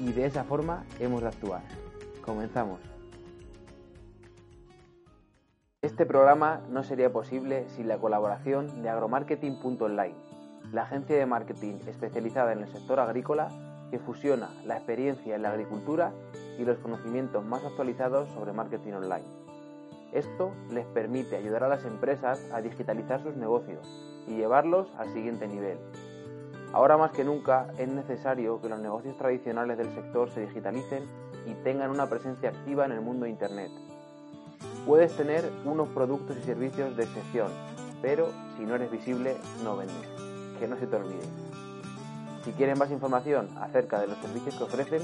Y de esa forma hemos de actuar. Comenzamos. Este programa no sería posible sin la colaboración de agromarketing.online, la agencia de marketing especializada en el sector agrícola que fusiona la experiencia en la agricultura y los conocimientos más actualizados sobre marketing online. Esto les permite ayudar a las empresas a digitalizar sus negocios y llevarlos al siguiente nivel. Ahora más que nunca es necesario que los negocios tradicionales del sector se digitalicen y tengan una presencia activa en el mundo de Internet. Puedes tener unos productos y servicios de excepción, pero si no eres visible no vendes. Que no se te olvide. Si quieren más información acerca de los servicios que ofrecen,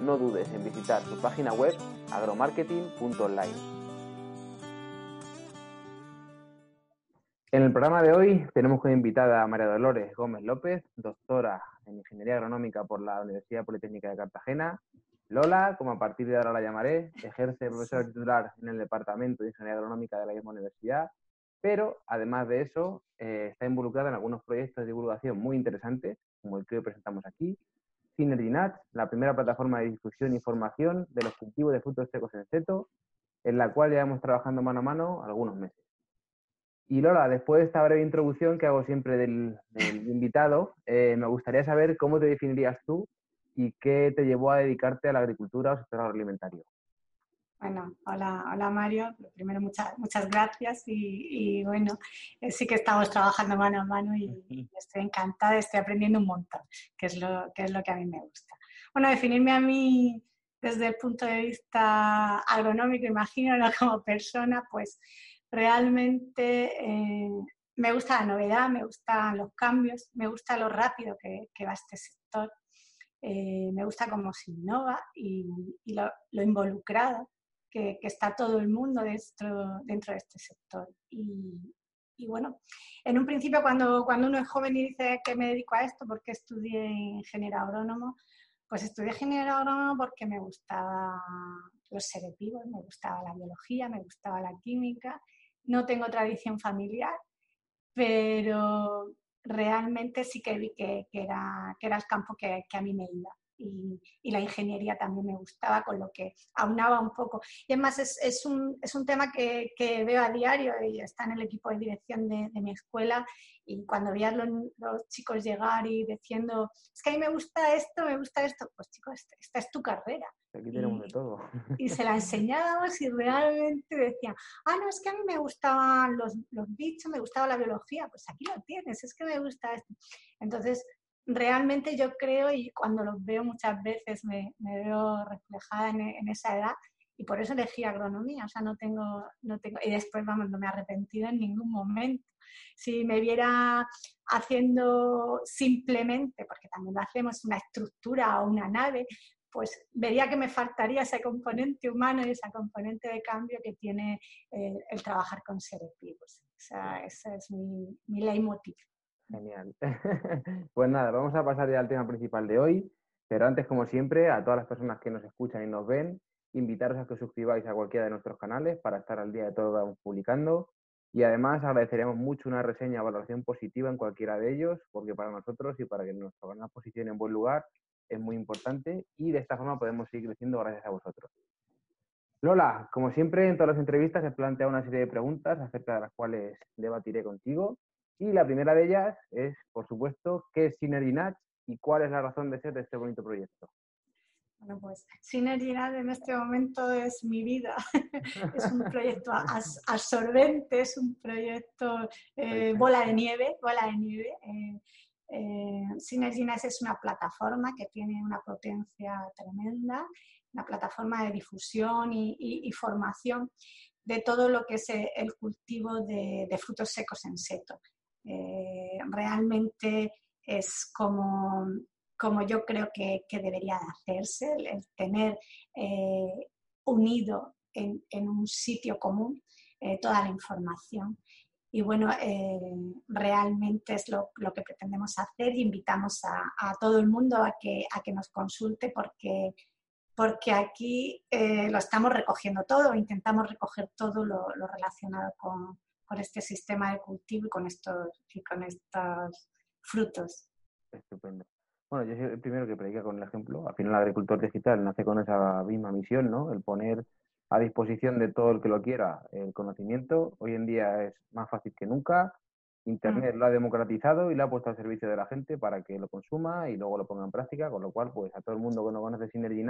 no dudes en visitar su página web agromarketing.online. En el programa de hoy tenemos como invitada a María Dolores Gómez López, doctora en Ingeniería Agronómica por la Universidad Politécnica de Cartagena. Lola, como a partir de ahora la llamaré, ejerce profesora titular en el Departamento de Ingeniería Agronómica de la misma universidad, pero además de eso eh, está involucrada en algunos proyectos de divulgación muy interesantes, como el que hoy presentamos aquí. SynergyNat, la primera plataforma de difusión e información de los cultivos de frutos secos en seto, en la cual llevamos trabajando mano a mano algunos meses. Y Lola, después de esta breve introducción que hago siempre del, invitado, eh, me gustaría saber cómo te definirías tú y qué te llevó a dedicarte a la agricultura o sector agroalimentario. Bueno, hola, hola Mario. Primero, muchas, muchas gracias y, bueno, eh, sí que estamos trabajando mano a mano y, estoy encantada, estoy aprendiendo un montón, que es, lo, que es lo que a mí me gusta. Bueno, definirme a mí desde el punto de vista agronómico, imagino, no como persona, pues realmente eh, me gusta la novedad, me gustan los cambios, me gusta lo rápido que, va este sector, eh, me gusta cómo se innova y, lo, involucrado que, está todo el mundo dentro, dentro de este sector. Y, bueno, en un principio cuando, cuando uno es joven y dice que me dedico a esto, porque estudié ingeniero agrónomo, pues estudié ingeniero agrónomo porque me gustaba los seres vivos, me gustaba la biología, me gustaba la química no tengo tradición familiar, pero realmente sí que vi que, era, que era el campo que, a mí me iba. Y, la ingeniería también me gustaba, con lo que aunaba un poco. Y además es, es, un, es un, tema que, que, veo a diario y está en el equipo de dirección de, de mi escuela y cuando veías los, los, chicos llegar y diciendo, es que a mí me gusta esto, me gusta esto, pues chicos, esta es tu carrera. Aquí tenemos de todo. Y se la enseñábamos y realmente decían, ah, no, es que a mí me gustaban los, los bichos, me gustaba la biología, pues aquí lo tienes, es que me gusta esto. Entonces, realmente yo creo, y cuando los veo muchas veces me, me veo reflejada en, en, esa edad, y por eso elegí agronomía, o sea, no tengo, no tengo, y después, vamos, no me he arrepentido en ningún momento. Si me viera haciendo simplemente, porque también lo hacemos, una estructura o una nave, pues vería que me faltaría ese componente humano y esa componente de cambio que tiene eh, el trabajar con seres vivos. O sea, ese es mi, mi leitmotiv. Genial. pues nada, vamos a pasar ya al tema principal de hoy, pero antes, como siempre, a todas las personas que nos escuchan y nos ven, invitaros a que os suscribáis a cualquiera de nuestros canales para estar al día de todo lo que vamos publicando. Y además agradeceríamos mucho una reseña o valoración positiva en cualquiera de ellos, porque para nosotros y para que nuestro canal posicione en buen lugar, es muy importante y de esta forma podemos seguir creciendo gracias a vosotros. Lola, como siempre en todas las entrevistas he planteado una serie de preguntas acerca de las cuales debatiré contigo y la primera de ellas es, por supuesto, ¿qué es SynergyNat y cuál es la razón de ser de este bonito proyecto? Bueno, pues Synergynat en este momento es mi vida. es un proyecto absorbente, es un proyecto eh, bola de nieve, bola de nieve. Eh, eh es una plataforma que tiene una potencia tremenda, una plataforma de difusión y, formación de todo lo que es el cultivo de, frutos secos en seto. Eh, realmente es como como yo creo que, debería de hacerse, el, tener eh, unido en, un sitio común eh, toda la información. Y bueno, eh, realmente es lo, que pretendemos hacer y invitamos a, todo el mundo a que, a que nos consulte porque, porque aquí lo estamos recogiendo todo, intentamos recoger todo lo, relacionado con, con, este sistema de cultivo y con estos, y con estos frutos. Estupendo. Bueno, yo soy el primero que predica con el ejemplo. Al final, el agricultor digital nace con esa misma misión, ¿no? El poner a disposición de todo el que lo quiera el conocimiento. Hoy en día es más fácil que nunca. Internet mm. lo ha democratizado y lo ha puesto al servicio de la gente para que lo consuma y luego lo ponga en práctica, con lo cual, pues a todo el mundo que no conoce Synergy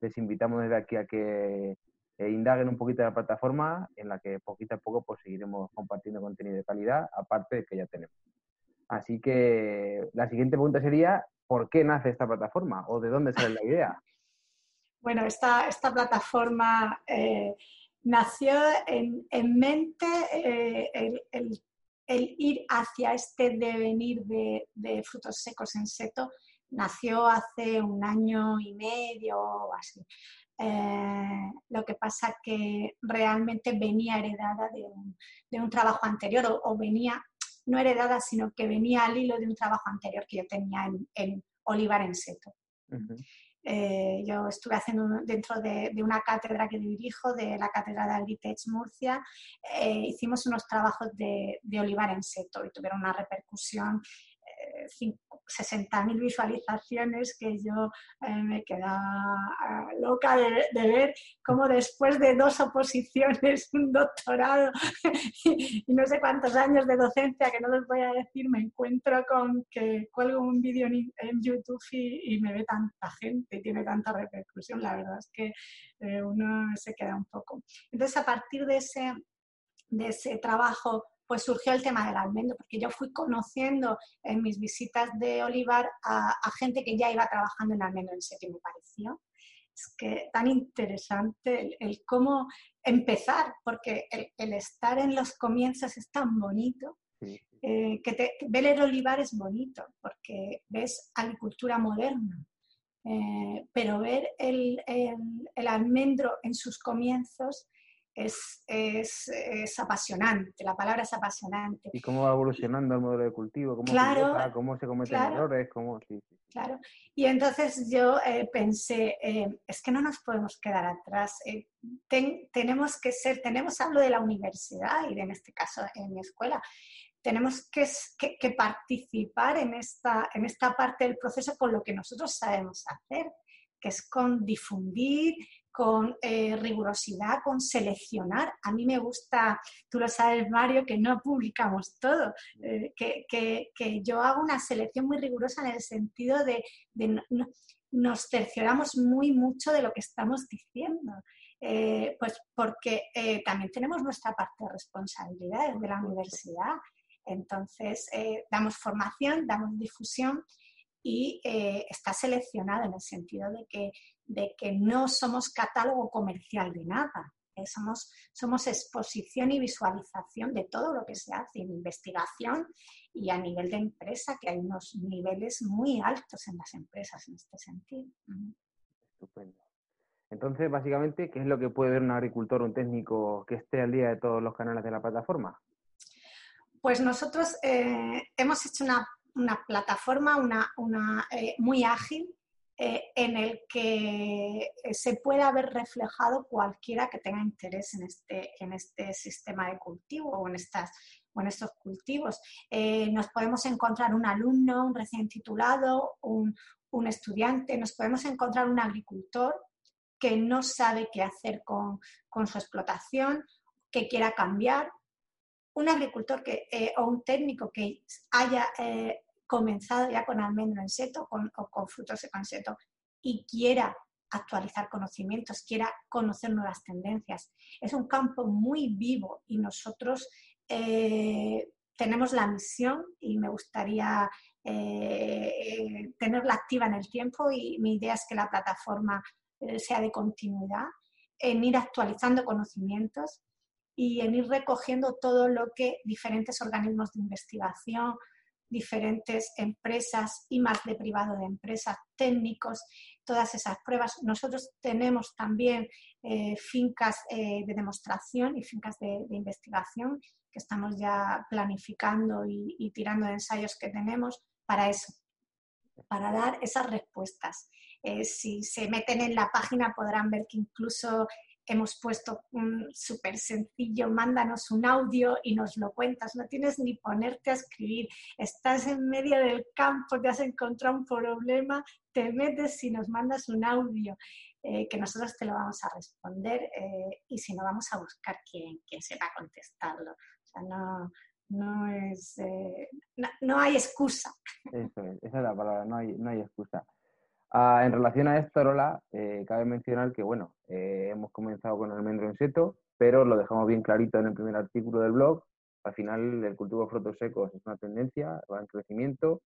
les invitamos desde aquí a que eh, indaguen un poquito de la plataforma en la que poquito a poco pues seguiremos compartiendo contenido de calidad, aparte de que ya tenemos. Así que la siguiente pregunta sería, ¿por qué nace esta plataforma o de dónde sale la idea? Bueno, esta, esta plataforma eh, nació en, mente eh, el, ir hacia este devenir de, frutos secos en seto. Nació hace un año y medio o así. Eh, lo que pasa que realmente venía heredada de un, trabajo anterior o venía no heredada, sino que venía al hilo de un trabajo anterior que yo tenía en, Olivar en Seto. Eh, yo estuve haciendo dentro de, una cátedra que dirijo, de la Cátedra de Agritech Murcia, eh, hicimos unos trabajos de, de olivar en seto y tuvieron una repercusión 60.000 visualizaciones que yo eh, me quedaba ah, loca de, ver cómo después de dos oposiciones, un doctorado y, no sé cuántos años de docencia, que no les voy a decir, me encuentro con que cuelgo un vídeo en, YouTube y, me ve tanta gente y tiene tanta repercusión. La verdad es que eh, uno se queda un poco. Entonces, a partir de ese, de ese trabajo pues surgió el tema del almendro, porque yo fui conociendo en mis visitas de Olivar a, gente que ya iba trabajando en almendro en serio, me pareció. Es que tan interesante el, cómo empezar, porque el, estar en los comienzos es tan bonito. Eh, que ver el olivar es bonito porque ves agricultura moderna, eh, pero ver el, el, almendro en sus comienzos es, es, es, apasionante, la palabra es apasionante. ¿Y cómo va evolucionando el modelo de cultivo? ¿Cómo, se, cómo se cometen errores? Cómo, Claro, y entonces yo eh, pensé, eh, es que no nos podemos quedar atrás, eh, tenemos que ser, tenemos, hablo de la universidad y de, en este caso en mi escuela, tenemos que, que, que participar en esta, en esta parte del proceso con lo que nosotros sabemos hacer, que es con difundir, con eh, rigurosidad, con seleccionar. A mí me gusta, tú lo sabes, Mario, que no publicamos todo, eh, que, que, yo hago una selección muy rigurosa en el sentido de, de nos cercioramos muy mucho de lo que estamos diciendo. Eh, pues porque también tenemos nuestra parte de responsabilidad de la universidad. Entonces, damos formación, damos difusión y está seleccionado en el sentido de que de que no somos catálogo comercial de nada, eh, somos, somos exposición y visualización de todo lo que se hace en investigación y a nivel de empresa, que hay unos niveles muy altos en las empresas en este sentido. Estupendo. Entonces, básicamente, ¿qué es lo que puede ver un agricultor, un técnico que esté al día de todos los canales de la plataforma? Pues nosotros eh, hemos hecho una, plataforma una, una eh, muy ágil eh, en el que eh, se pueda ver reflejado cualquiera que tenga interés en este, en este sistema de cultivo o en, estas, en estos cultivos. Eh, nos podemos encontrar un alumno, un recién titulado, un, un, estudiante, nos podemos encontrar un agricultor que no sabe qué hacer con, con su explotación, que quiera cambiar, un agricultor que, o un técnico que haya comenzado ya con almendro en seto con, o con frutos en seto y quiera actualizar conocimientos, quiera conocer nuevas tendencias. Es un campo muy vivo y nosotros eh, tenemos la misión y me gustaría eh, tenerla activa en el tiempo y mi idea es que la plataforma eh, sea de continuidad, en ir actualizando conocimientos y en ir recogiendo todo lo que diferentes organismos de investigación, diferentes empresas y más de privado de empresas, técnicos, todas esas pruebas. Nosotros tenemos también eh, fincas de demostración y fincas de, de, investigación que estamos ya planificando y, tirando de ensayos que tenemos para eso, para dar esas respuestas. Eh, si se meten en la página podrán ver que incluso hemos puesto un súper sencillo, mándanos un audio y nos lo cuentas, no tienes ni ponerte a escribir, estás en medio del campo, te has encontrado un problema, te metes y nos mandas un audio. Eh, que nosotros te lo vamos a responder eh, y si no vamos a buscar quién, quién sepa contestarlo no, no es, eh, no, hay excusa. Esa es la palabra, no hay, no hay excusa. Ah, en relación a esto, Lola, eh, cabe mencionar que, bueno, eh, hemos comenzado con almendro en seto, pero lo dejamos bien clarito en el primer artículo del blog. Al final, el cultivo de frutos secos es una tendencia, va en crecimiento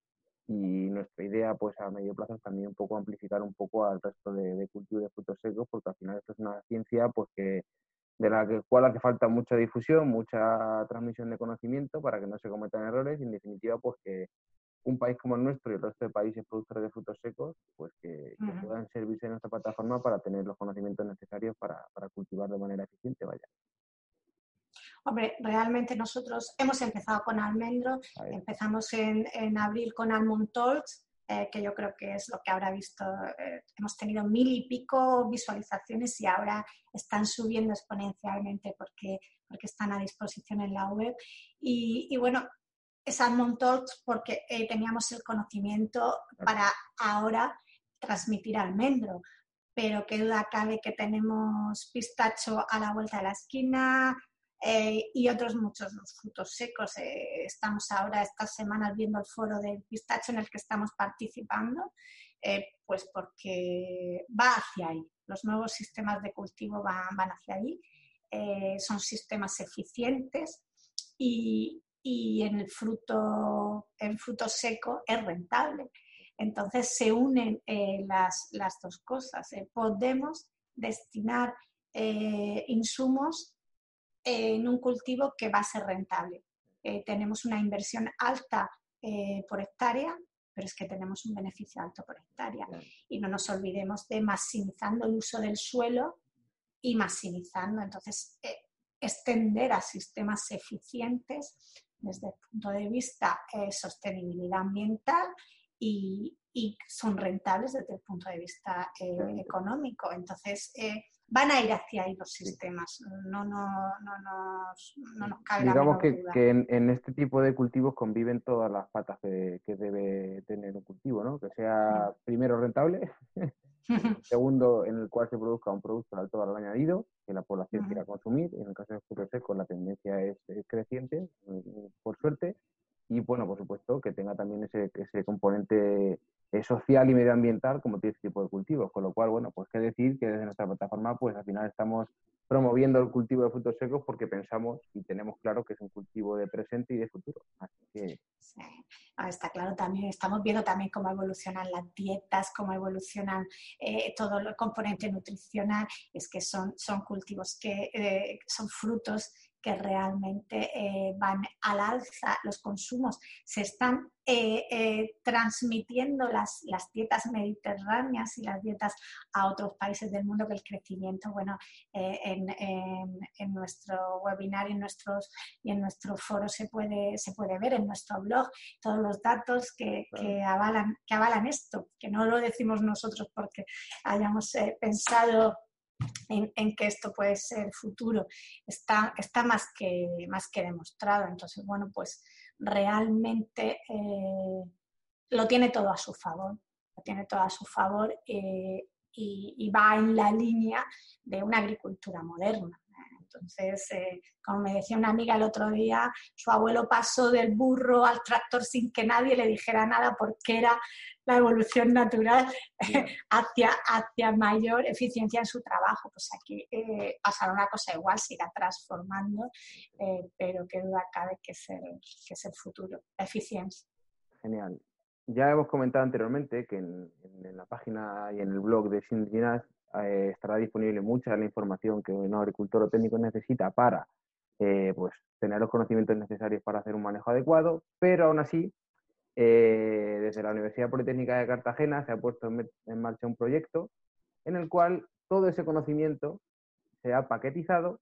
y nuestra idea, pues a medio plazo, es también un poco amplificar un poco al resto de, de cultivos de frutos secos, porque al final esto es una ciencia pues que de la cual hace falta mucha difusión, mucha transmisión de conocimiento para que no se cometan errores y en definitiva pues que un país como el nuestro y el resto de países productores de frutos secos pues que, puedan servirse en nuestra plataforma para tener los conocimientos necesarios para, cultivar de manera eficiente, vaya. Hombre, realmente nosotros hemos empezado con almendro, empezamos en, en abril con almond talks, eh, que yo creo que es lo que habrá visto. Eh, hemos tenido mil y pico visualizaciones y ahora están subiendo exponencialmente porque, porque están a disposición en la web. Y, bueno, es Almond Talks porque eh, teníamos el conocimiento para ahora transmitir almendro. Pero qué duda cabe que tenemos pistacho a la vuelta de la esquina, eh, y otros muchos frutos secos. Eh, estamos ahora estas semanas viendo el foro del pistacho en el que estamos participando, eh, pues porque va hacia ahí. Los nuevos sistemas de cultivo van, van hacia ahí. son sistemas eficientes y, y en el fruto, el fruto seco es rentable. Entonces se unen las, las, dos cosas. podemos destinar insumos en un cultivo que va a ser rentable. Eh, tenemos una inversión alta eh, por hectárea, pero es que tenemos un beneficio alto por hectárea. Y no nos olvidemos de maximizando el uso del suelo y maximizando, entonces, eh, extender a sistemas eficientes desde el punto de vista sostenibilidad ambiental y, son rentables desde el punto de vista económico. Entonces, van a ir hacia ahí los sistemas. No, no, no, nos, no nos cabe Digamos que, que en, este tipo de cultivos conviven todas las patas que, debe tener un cultivo, ¿no? Que sea primero rentable, segundo en el cual se produzca un producto de alto valor añadido que la población quiera consumir. En el caso de frutos secos la tendencia es, creciente, mm, por suerte. Y bueno, por supuesto, que tenga también ese, ese componente social y medioambiental como tiene este tipo de cultivos. Con lo cual, bueno, pues qué decir que desde nuestra plataforma, pues al final estamos promoviendo el cultivo de frutos secos porque pensamos y tenemos claro que es un cultivo de presente y de futuro. Así que... Sí. Ah, está claro también, estamos viendo también cómo evolucionan las dietas, cómo evolucionan eh, todo el componente nutricional, es que son, son cultivos que eh, son frutos que realmente eh, van al alza, los consumos, se están eh, eh, transmitiendo las, las, dietas mediterráneas y las dietas a otros países del mundo, que el crecimiento, bueno, en, en, nuestro webinar y en, nuestros, y en nuestro foro se puede, se puede ver, en nuestro blog, todos los datos que, que, avalan, que avalan esto, que no lo decimos nosotros porque hayamos pensado en, que esto puede ser futuro, está, está más, que, más que demostrado. Entonces, bueno, pues realmente eh, lo tiene todo a su favor, lo tiene todo a su favor eh, y, va en la línea de una agricultura moderna. Entonces, eh, como me decía una amiga el otro día, su abuelo pasó del burro al tractor sin que nadie le dijera nada porque era la evolución natural hacia, hacia mayor eficiencia en su trabajo. Pues aquí eh, pasará una cosa igual, se irá transformando, eh, pero que duda cabe que es, el, que es el futuro, la eficiencia. Genial. Ya hemos comentado anteriormente que en, la página y en el blog de Sindinas eh, estará disponible mucha de la información que un agricultor o técnico necesita para eh, pues, tener los conocimientos necesarios para hacer un manejo adecuado, pero aún así eh, desde la Universidad Politécnica de Cartagena se ha puesto en, marcha un proyecto en el cual todo ese conocimiento se ha paquetizado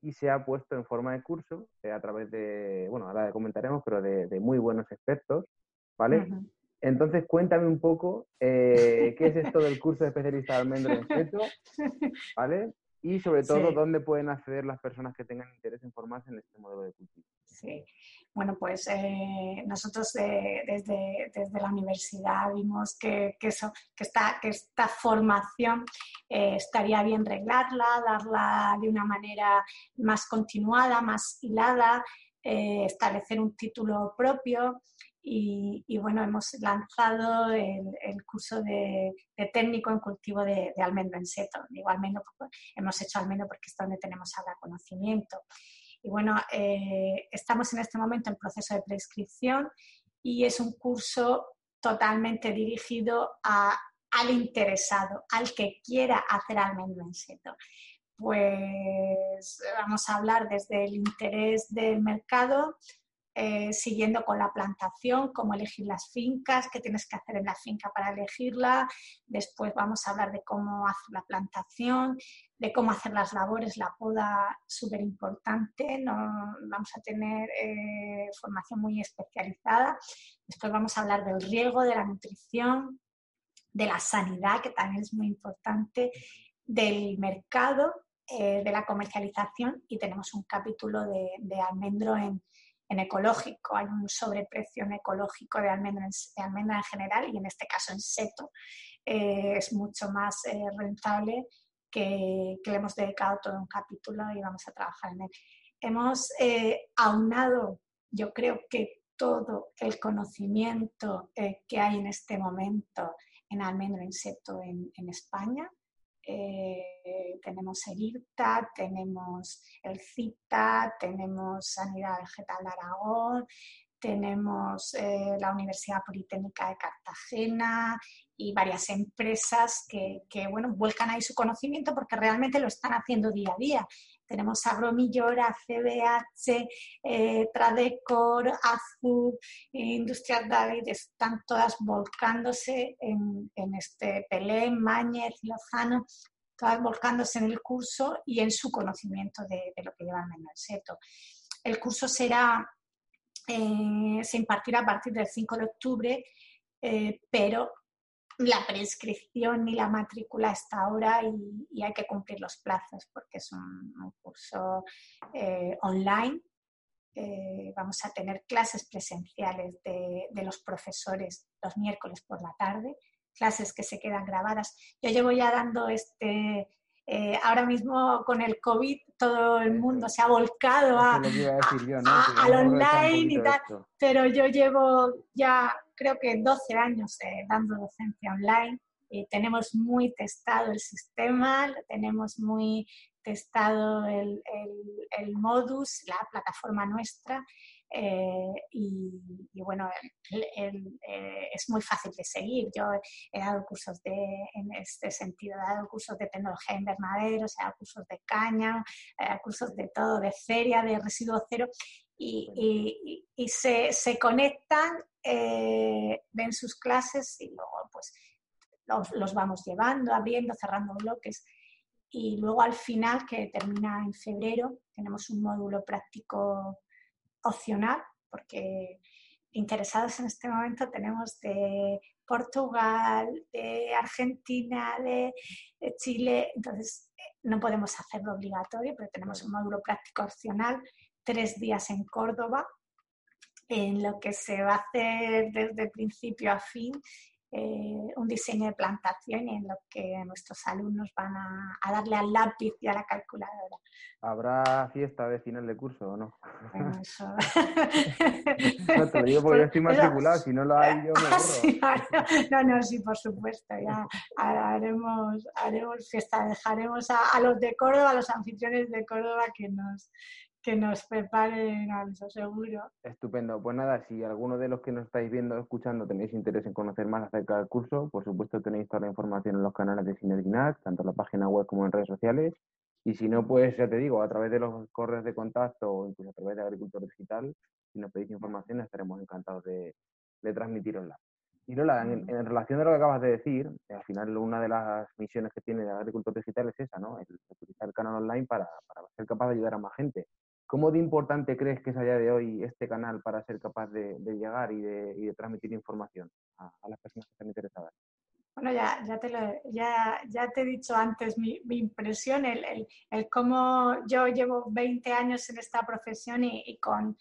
y se ha puesto en forma de curso a través de, bueno, ahora comentaremos, pero de, muy buenos expertos, ¿vale? Entonces, cuéntame un poco eh, qué es esto del curso de especialista de almendro en ¿vale? Y sobre todo, dónde pueden acceder las personas que tengan interés en formarse en este modelo de cultivo. Sí, bueno, pues eh, nosotros desde, desde, la universidad vimos que, que, eso, que, esta, que esta formación eh, estaría bien reglarla, darla de una manera más continuada, más hilada, eh, establecer un título propio. Y, bueno, hemos lanzado el, curso de, técnico en cultivo de, de almendro en seto. Digo almendro, hemos hecho almendro porque es donde tenemos ahora conocimiento. Y bueno, eh, estamos en este momento en proceso de prescripción y es un curso totalmente dirigido al interesado, al que quiera hacer almendro en seto. Pues vamos a hablar desde el interés del mercado, eh, siguiendo con la plantación, cómo elegir las fincas, qué tienes que hacer en la finca para elegirla. Después vamos a hablar de cómo hacer la plantación, de cómo hacer las labores, la poda súper importante. No, vamos a tener eh, formación muy especializada. Después vamos a hablar del riego, de la nutrición, de la sanidad, que también es muy importante, del mercado, eh, de la comercialización y tenemos un capítulo de, de almendro en, en ecológico, hay un sobreprecio en ecológico de almendra, en general y en este caso en seto eh, es mucho más eh, rentable que, le hemos dedicado todo un capítulo y vamos a trabajar en él. Hemos eh, aunado, yo creo que todo el conocimiento que hay en este momento en almendro en seto en España, eh, tenemos el IRTA, tenemos el CITA, tenemos Sanidad Vegetal de Aragón, tenemos eh, la Universidad Politécnica de Cartagena y varias empresas que, bueno, vuelcan ahí su conocimiento porque realmente lo están haciendo día a día. Tenemos Agromillora, CBH, eh, Tradecor, Azul, Industrial David, están todas volcándose en, este Pelé, Mañez, Lozano, todas volcándose en el curso y en su conocimiento de, lo que lleva el seto. El curso será, eh, se impartirá a partir del 5 de octubre, eh, pero la prescripción ni la matrícula está ahora y, hay que cumplir los plazos porque es un, curso eh, online. Eh, vamos a tener clases presenciales de, los profesores los miércoles por la tarde, clases que se quedan grabadas. Yo llevo ya dando este, eh, ahora mismo con el COVID todo el mundo se ha volcado a, al online y tal, pero yo llevo ya creo que 12 años eh, dando docencia online y tenemos muy testado el sistema, tenemos muy testado el, el, modus, la plataforma nuestra eh, y, bueno, eh, es muy fácil de seguir. Yo he dado cursos de, en este sentido, he dado cursos de tecnología de invernaderos, he dado cursos de caña, he dado cursos de todo, de feria, de residuo cero y, y, se, se, conectan, eh, ven sus clases y luego pues los, los, vamos llevando, abriendo, cerrando bloques. Y luego al final, que termina en febrero, tenemos un módulo práctico opcional, porque interesados en este momento tenemos de Portugal, de Argentina, de, de Chile, entonces eh, no podemos hacerlo obligatorio, pero tenemos un módulo práctico opcional tres días en Córdoba, en lo que se va a hacer desde principio a fin eh, un diseño de plantación en lo que nuestros alumnos van a, darle al lápiz y a la calculadora. ¿Habrá fiesta de final de curso o no? eso... no te lo digo porque yo estoy matriculado, si no lo hay yo me borro. no, no, sí, por supuesto, ya haremos, haremos fiesta, dejaremos a, a los de Córdoba, a los anfitriones de Córdoba que nos, que nos preparen algo seguro. Estupendo. Pues nada, si alguno de los que nos estáis viendo o escuchando tenéis interés en conocer más acerca del curso, por supuesto tenéis toda la información en los canales de Synerginac, tanto en la página web como en redes sociales. Y si no, pues ya te digo, a través de los correos de contacto o incluso a través de Agricultor Digital, si nos pedís información estaremos encantados de, de transmitirosla. Y Lola, en, relación a lo que acabas de decir, al final una de las misiones que tiene Agricultor Digital es esa, ¿no? El utilizar el canal online para, para ser capaz de ayudar a más gente. ¿Cómo de importante crees que es a día de hoy este canal para ser capaz de, llegar y de, transmitir información a, las personas que están interesadas? Bueno, ya, te, lo, ya, ya te he dicho antes mi, impresión, el, el, cómo yo llevo 20 años en esta profesión y con,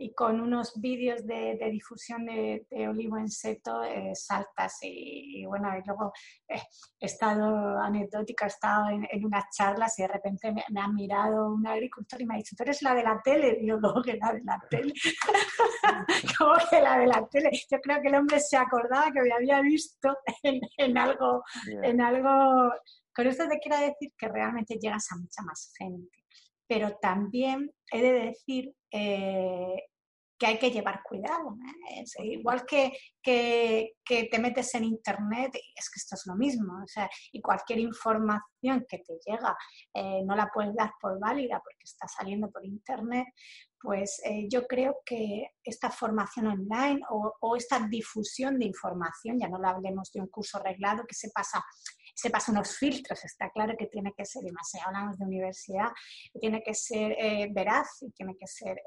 y con unos vídeos de, difusión de, olivo en seto eh, saltas y, bueno, y luego eh, he estado anecdótica, he estado en, unas charlas y de repente me, ha mirado un agricultor y me ha dicho, tú eres la de la tele, y yo, ¿cómo que la de la tele? ¿Cómo que la de la tele? Yo creo que el hombre se acordaba que me había visto en, algo, en algo, con esto te quiero decir que realmente llegas a mucha más gente pero también he de decir eh, que hay que llevar cuidado. ¿eh? igual que, que, te metes en Internet, es que esto es lo mismo. O sea, y cualquier información que te llega eh, no la puedes dar por válida porque está saliendo por Internet. Pues yo creo que esta formación online o, o, esta difusión de información, ya no lo hablemos de un curso reglado que se pasa se pasan unos filtros, está claro que tiene que ser, y más si hablamos de universidad, tiene que ser eh, veraz y tiene que ser eh,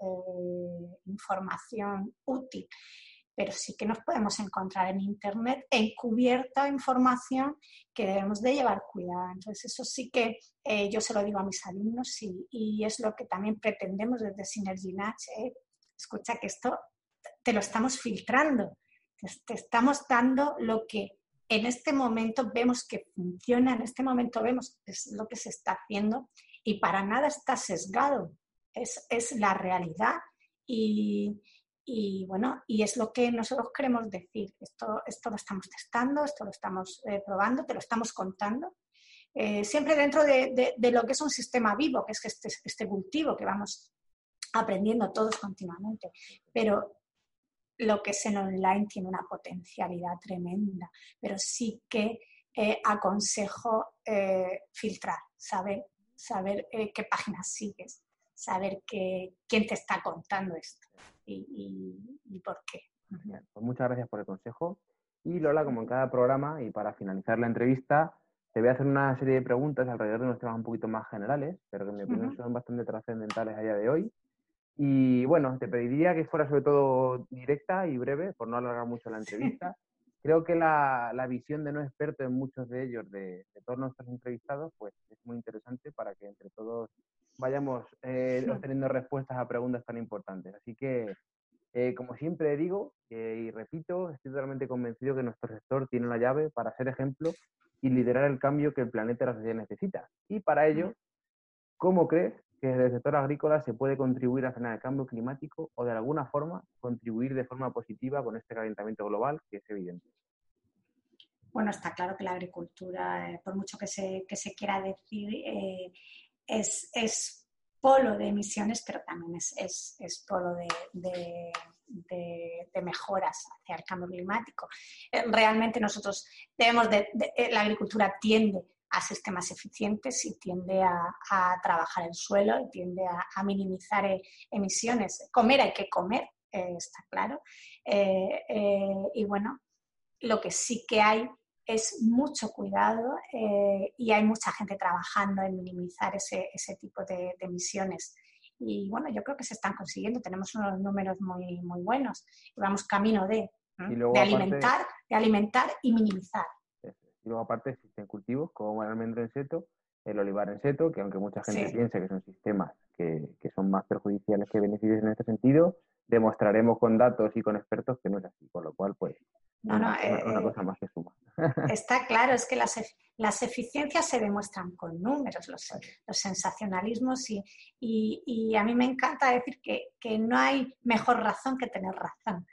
eh, información útil. Pero sí que nos podemos encontrar en Internet encubierta información que debemos de llevar cuidado. Entonces, eso sí que yo se lo digo a mis alumnos y, y es lo que también pretendemos desde Synergy Natch. Escucha que esto te lo estamos filtrando, te estamos dando lo que en este momento vemos que funciona, en este momento vemos que es lo que se está haciendo y para nada está sesgado, es, es la realidad y, y, bueno, y es lo que nosotros queremos decir. Esto, esto lo estamos testando, esto lo estamos eh, probando, te lo estamos contando. Eh, siempre dentro de, de, lo que es un sistema vivo, que es este, este cultivo que vamos aprendiendo todos continuamente. Pero lo que es en online tiene una potencialidad tremenda, pero sí que eh, aconsejo eh, filtrar, saber, saber eh, qué páginas sigues, saber quién te está contando esto y, por qué. Pues muchas gracias por el consejo. Y Lola, como en cada programa, y para finalizar la entrevista, te voy a hacer una serie de preguntas alrededor de unos temas un poquito más generales, pero que en mi opinión son bastante trascendentales a día de hoy. Y bueno, te pediría que fuera sobre todo directa y breve, por no alargar mucho la entrevista. Creo que la, la visión de no experto en muchos de ellos, de, todos nuestros entrevistados, pues es muy interesante para que entre todos vayamos eh, obteniendo respuestas a preguntas tan importantes. Así que, eh, como siempre digo eh, y repito, estoy totalmente convencido que nuestro sector tiene la llave para ser ejemplo y liderar el cambio que el planeta y la sociedad necesita. Y para ello, ¿cómo crees que desde el sector agrícola se puede contribuir a frenar el cambio climático o de alguna forma contribuir de forma positiva con este calentamiento global que es evidente. Bueno, está claro que la agricultura, eh, por mucho que se, se quiera decir, eh, es, es, polo de emisiones, pero también es, es, polo de, de, de, mejoras hacia el cambio climático. Eh, realmente nosotros debemos de, la agricultura tiende a sistemas eficientes y tiende a, trabajar el suelo y tiende a, minimizar eh, emisiones. Comer hay que comer, eh, está claro. Eh, y bueno, lo que sí que hay es mucho cuidado y hay mucha gente trabajando en minimizar ese, tipo de, emisiones. Y bueno, yo creo que se están consiguiendo, tenemos unos números muy, muy buenos y vamos camino de, de alimentar, de alimentar y minimizar. Y luego aparte existen cultivos como el almendro en seto, el olivar en seto, que aunque mucha gente piense que son sistemas que, que, son más perjudiciales que beneficios en este sentido, demostraremos con datos y con expertos que no es así. Con lo cual, pues, No, no, una, cosa más que suma. Está claro, es que las, las eficiencias se demuestran con números, los, sensacionalismos y, a mí me encanta decir que, no hay mejor razón que tener razón.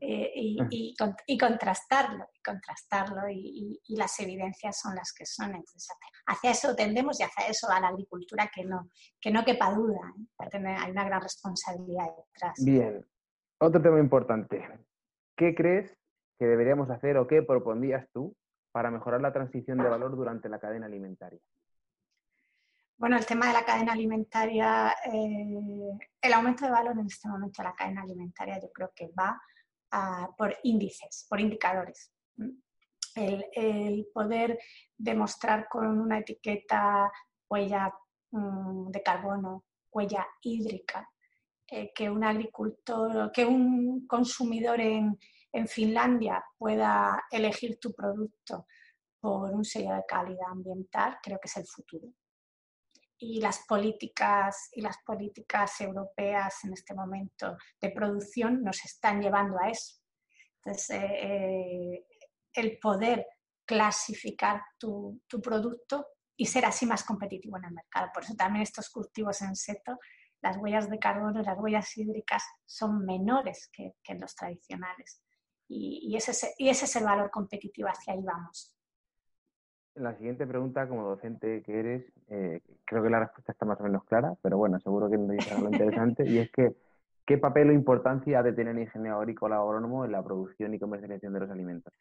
Eh, y, contrastarlo, y contrastarlo, y, las evidencias son las que son. Entonces, hacia eso tendemos y hacia eso a la agricultura que no, que no quepa duda. ¿eh? Hay una gran responsabilidad detrás. Bien, otro tema importante. ¿Qué crees que deberíamos hacer o qué propondrías tú para mejorar la transición de valor durante la cadena alimentaria? Bueno, el tema de la cadena alimentaria, eh, el aumento de valor en este momento de la cadena alimentaria yo creo que va por índices, por indicadores. El, poder demostrar con una etiqueta huella mm, de carbono, huella hídrica, eh, que un agricultor, que un consumidor en, en Finlandia pueda elegir tu producto por un sello de calidad ambiental, creo que es el futuro. Y las políticas y las políticas europeas en este momento de producción nos están llevando a eso. Entonces, eh, eh, el poder clasificar tu, tu, producto y ser así más competitivo en el mercado. Por eso también estos cultivos en seto, las huellas de carbono, las huellas hídricas son menores que, que los tradicionales y, ese, y ese es el valor competitivo, hacia ahí vamos. La siguiente pregunta, como docente que eres, eh, creo que la respuesta está más o menos clara, pero bueno, seguro que dice algo interesante, y es que, ¿qué papel o importancia ha de tener el ingeniero agrícola agrónomo en la producción y comercialización de los alimentos?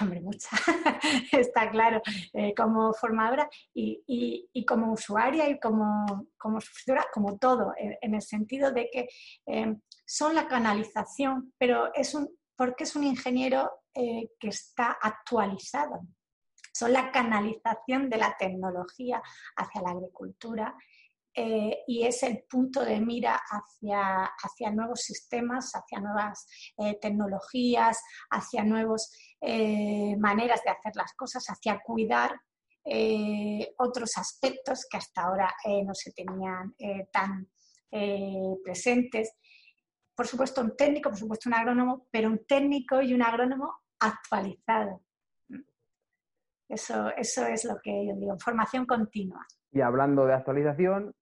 Hombre, mucha, está claro, eh, como formadora y, como usuaria y como, como sufridora, como todo, en, el sentido de que eh, son la canalización, pero es un, porque es un ingeniero que está actualizado. Son la canalización de la tecnología hacia la agricultura eh, y es el punto de mira hacia, hacia nuevos sistemas, hacia nuevas eh, tecnologías, hacia nuevas maneras de hacer las cosas, hacia cuidar otros aspectos que hasta ahora no se tenían tan presentes por supuesto un técnico, por supuesto un agrónomo, pero un técnico y un agrónomo actualizado. Eso, eso es lo que yo digo, formación continua. Y hablando de actualización,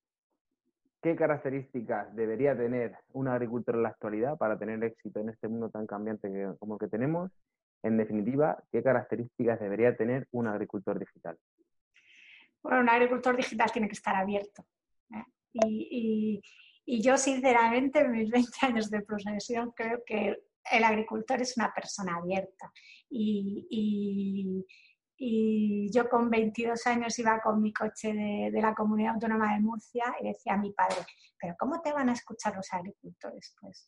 ¿qué características debería tener un agricultor en la actualidad para tener éxito en este mundo tan cambiante como el que tenemos? En definitiva, ¿qué características debería tener un agricultor digital? Bueno, un agricultor digital tiene que estar abierto. ¿eh? y, y yo, sinceramente, en mis 20 años de profesión, creo que el agricultor es una persona abierta. Y, yo con 22 años iba con mi coche de, la Comunidad Autónoma de Murcia y decía a mi padre, pero ¿cómo te van a escuchar los agricultores? Pues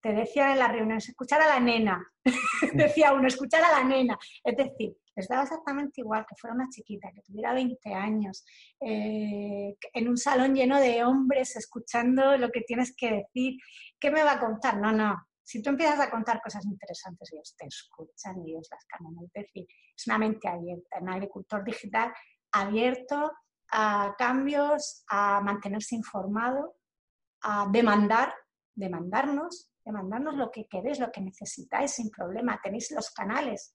te decían en las reuniones, escuchar a la nena, decía uno, escuchar a la nena. Es decir, les daba exactamente igual que fuera una chiquita, que tuviera 20 años, eh, en un salón lleno de hombres escuchando lo que tienes que decir. ¿Qué me va a contar? No, no. Si tú empiezas a contar cosas interesantes, ellos te escuchan y ellos las cambian. Es es una mente abierta, un agricultor digital abierto a cambios, a mantenerse informado, a demandar, demandarnos mandarnos lo que queréis, lo que necesitáis sin problema. Tenéis los canales.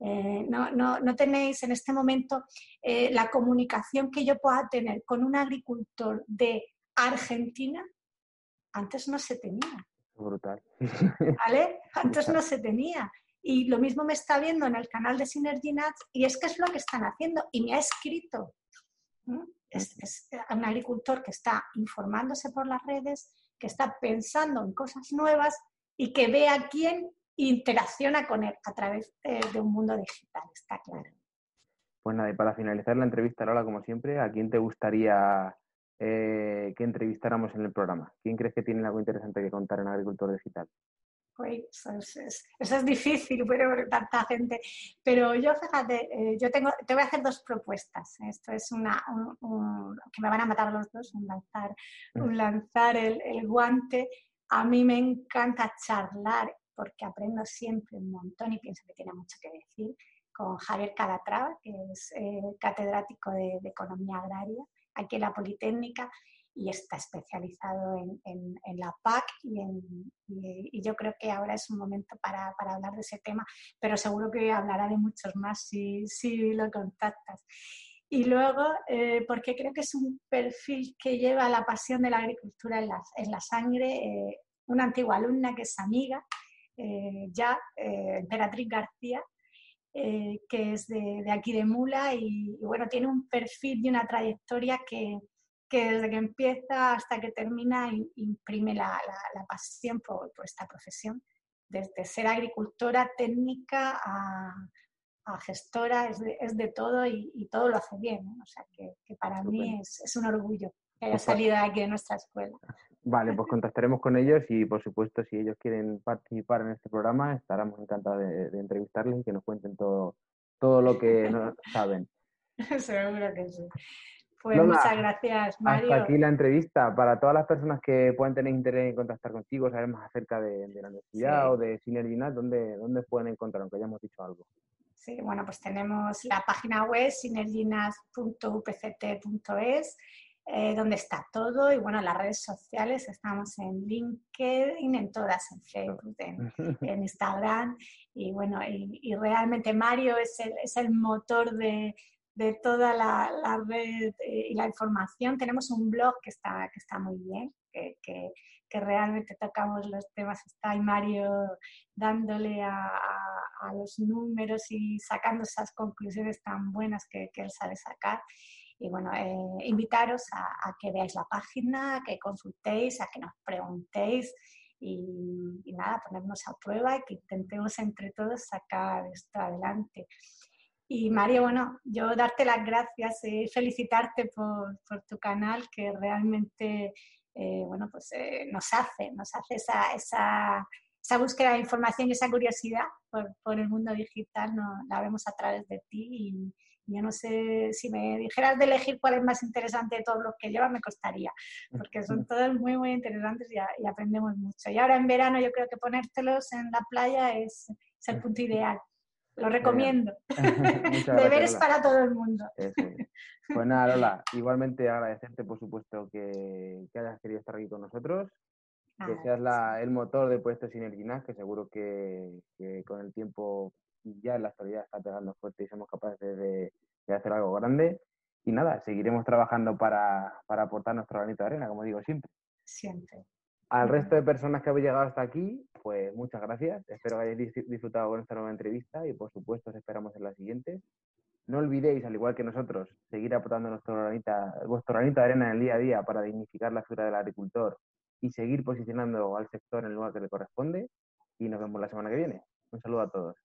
Eh, no, no, no, tenéis en este momento eh, la comunicación que yo pueda tener con un agricultor de Argentina. Antes no se tenía. Brutal. ¿Vale? Antes no se tenía. Y lo mismo me está viendo en el canal de Synergy Nuts y es que es lo que están haciendo y me ha escrito. Es, es, un agricultor que está informándose por las redes, que está pensando en cosas nuevas y que ve a quién interacciona con él a través de, un mundo digital, está claro. Pues nada, y para finalizar la entrevista, Lola, como siempre, ¿a quién te gustaría eh, que entrevistáramos en el programa? ¿Quién crees que tiene algo interesante que contar en Agricultor Digital? eso, es, difícil, pero tanta gente. Pero yo, fíjate, eh, yo tengo, te voy a hacer dos propuestas. Esto es una, que me van a matar los dos, un lanzar, un lanzar el, el, guante. A mí me encanta charlar porque aprendo siempre un montón y pienso que tiene mucho que decir con Javier Calatrava, que es eh, catedrático de, de Economía Agraria aquí en la Politécnica y está especializado en, en, la PAC y, yo creo que ahora es un momento para, para, hablar de ese tema, pero seguro que hablará de muchos más si, si lo contactas. Y luego, eh, porque creo que es un perfil que lleva la pasión de la agricultura en la, en la sangre, eh, una antigua alumna que es amiga, eh, ya, Emperatriz García, que es de, de, aquí de Mula y, bueno, tiene un perfil y una trayectoria que, que desde que empieza hasta que termina imprime la, la, pasión por, por, esta profesión, desde ser agricultora técnica a, a gestora, es de, es de todo y, y, todo lo hace bien. O sea que, que para mí es, es, un orgullo que haya pues salido de aquí de nuestra escuela. Vale, pues contactaremos con ellos y por supuesto si ellos quieren participar en este programa estaremos encantados de, de entrevistarles y que nos cuenten todo, todo lo que no saben. Seguro que sí. Pues muchas gracias, Mario. Hasta aquí la entrevista. Para todas las personas que puedan tener interés en contactar contigo, saber más acerca de, la universidad o de Synerginat, ¿dónde, ¿dónde pueden encontrar? Aunque hayamos dicho algo. Sí, bueno, pues tenemos la página web synerginas.upct.es, eh, donde está todo. Y bueno, las redes sociales, estamos en LinkedIn, en todas, en Facebook, en, Instagram. Y bueno, y, realmente Mario es el, es el motor de, de toda la, red eh, y la información. Tenemos un blog que está, que está muy bien, que, que, realmente tocamos los temas. Está ahí Mario dándole a, a, los números y sacando esas conclusiones tan buenas que, que él sabe sacar. Y bueno, eh, invitaros a, que veáis la página, a que consultéis, a que nos preguntéis y, y nada, ponernos a prueba y que intentemos entre todos sacar esto adelante. Y Mario, bueno, yo darte las gracias y felicitarte por, tu canal que realmente, eh, bueno, pues eh, nos hace, nos hace esa, esa, esa, búsqueda de información y esa curiosidad por, por el mundo digital, no, la vemos a través de ti y, yo no sé, si me dijeras de elegir cuál es más interesante de todos los que llevas, me costaría, porque son todos muy, muy interesantes y, y, aprendemos mucho. Y ahora en verano yo creo que ponértelos en la playa es, es el punto ideal. Lo recomiendo. Deberes para todo el mundo. Pues nada, Lola, igualmente agradecerte, por supuesto, que, hayas querido estar aquí con nosotros, que seas la, el motor de Puesto Sinerginas, que seguro que, con el tiempo ya en la actualidad está pegando fuerte y somos capaces de, hacer algo grande. Y nada, seguiremos trabajando para, para aportar nuestro granito de arena, como digo siempre. Siempre. Al resto de personas que habéis llegado hasta aquí, pues muchas gracias. Espero que hayáis disfrutado con esta nueva entrevista y por supuesto os esperamos en la siguiente. No olvidéis, al igual que nosotros, seguir aportando nuestro granita, vuestro granito de arena en el día a día para dignificar la figura del agricultor y seguir posicionando al sector en el lugar que le corresponde. Y nos vemos la semana que viene. Un saludo a todos.